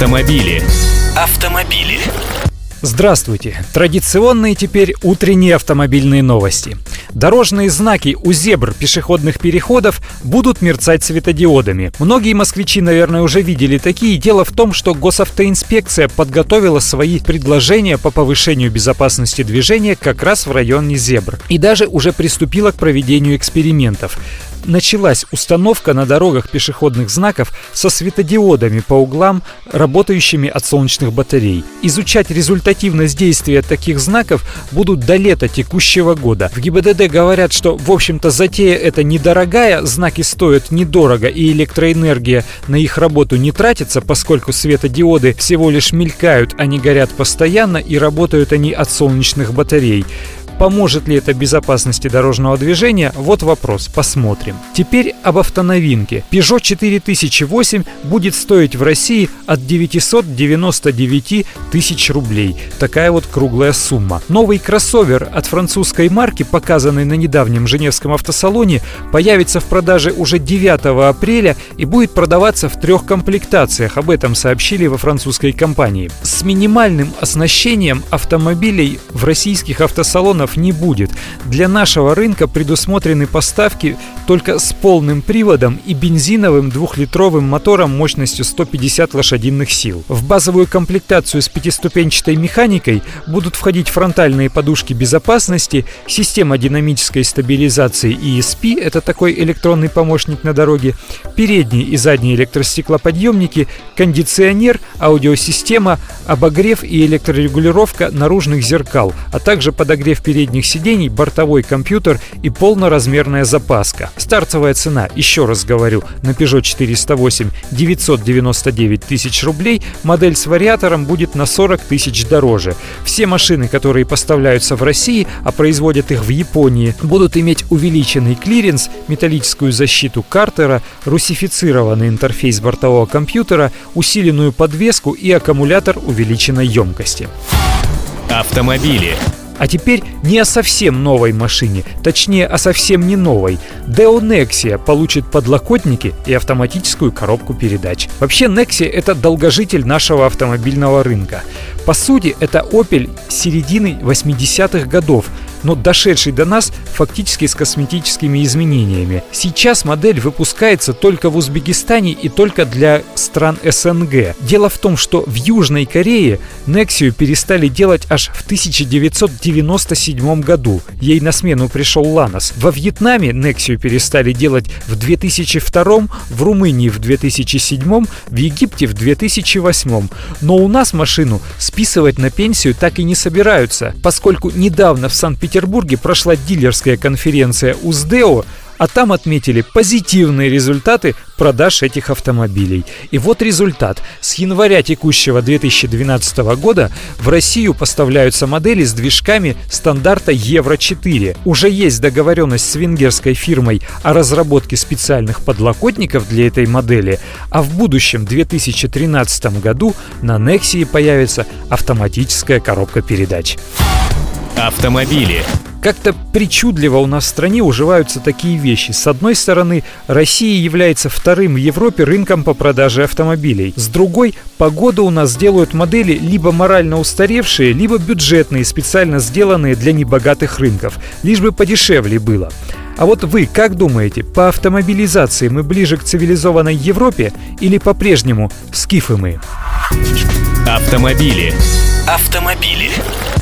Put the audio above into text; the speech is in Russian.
Автомобили. Автомобили. Здравствуйте! Традиционные теперь утренние автомобильные новости. Дорожные знаки у зебр пешеходных переходов будут мерцать светодиодами. Многие москвичи, наверное, уже видели такие. Дело в том, что госавтоинспекция подготовила свои предложения по повышению безопасности движения как раз в районе зебр. И даже уже приступила к проведению экспериментов началась установка на дорогах пешеходных знаков со светодиодами по углам, работающими от солнечных батарей. Изучать результативность действия таких знаков будут до лета текущего года. В ГИБДД говорят, что, в общем-то, затея эта недорогая, знаки стоят недорого и электроэнергия на их работу не тратится, поскольку светодиоды всего лишь мелькают, они горят постоянно и работают они от солнечных батарей. Поможет ли это безопасности дорожного движения? Вот вопрос, посмотрим. Теперь об автоновинке. Peugeot 4008 будет стоить в России от 999 тысяч рублей. Такая вот круглая сумма. Новый кроссовер от французской марки, показанный на недавнем Женевском автосалоне, появится в продаже уже 9 апреля и будет продаваться в трех комплектациях. Об этом сообщили во французской компании. С минимальным оснащением автомобилей в российских автосалонах вариантов не будет. Для нашего рынка предусмотрены поставки только с полным приводом и бензиновым двухлитровым мотором мощностью 150 лошадиных сил. В базовую комплектацию с пятиступенчатой механикой будут входить фронтальные подушки безопасности, система динамической стабилизации ESP, это такой электронный помощник на дороге, передние и задние электростеклоподъемники, кондиционер, аудиосистема, обогрев и электрорегулировка наружных зеркал, а также подогрев передних передних сидений, бортовой компьютер и полноразмерная запаска. Стартовая цена, еще раз говорю, на Peugeot 408 999 тысяч рублей, модель с вариатором будет на 40 тысяч дороже. Все машины, которые поставляются в России, а производят их в Японии, будут иметь увеличенный клиренс, металлическую защиту картера, русифицированный интерфейс бортового компьютера, усиленную подвеску и аккумулятор увеличенной емкости. Автомобили. А теперь не о совсем новой машине, точнее о совсем не новой. Deo Nexia получит подлокотники и автоматическую коробку передач. Вообще Nexia это долгожитель нашего автомобильного рынка. По сути, это Opel середины 80-х годов, но дошедший до нас фактически с косметическими изменениями. Сейчас модель выпускается только в Узбекистане и только для стран СНГ. Дело в том, что в Южной Корее Nexia перестали делать аж в 1997 году. Ей на смену пришел Ланос. Во Вьетнаме Nexia перестали делать в 2002, в Румынии в 2007, в Египте в 2008. Но у нас машину списывать на пенсию так и не собираются, поскольку недавно в Санкт-Петербурге Петербурге прошла дилерская конференция УЗДЕО, а там отметили позитивные результаты продаж этих автомобилей. И вот результат. С января текущего 2012 года в Россию поставляются модели с движками стандарта Евро-4. Уже есть договоренность с венгерской фирмой о разработке специальных подлокотников для этой модели, а в будущем 2013 году на Nexia появится автоматическая коробка передач. Автомобили. Как-то причудливо у нас в стране уживаются такие вещи. С одной стороны, Россия является вторым в Европе рынком по продаже автомобилей. С другой, погода у нас делают модели либо морально устаревшие, либо бюджетные, специально сделанные для небогатых рынков, лишь бы подешевле было. А вот вы как думаете, по автомобилизации мы ближе к цивилизованной Европе или по-прежнему скифы мы? Автомобили. Автомобили.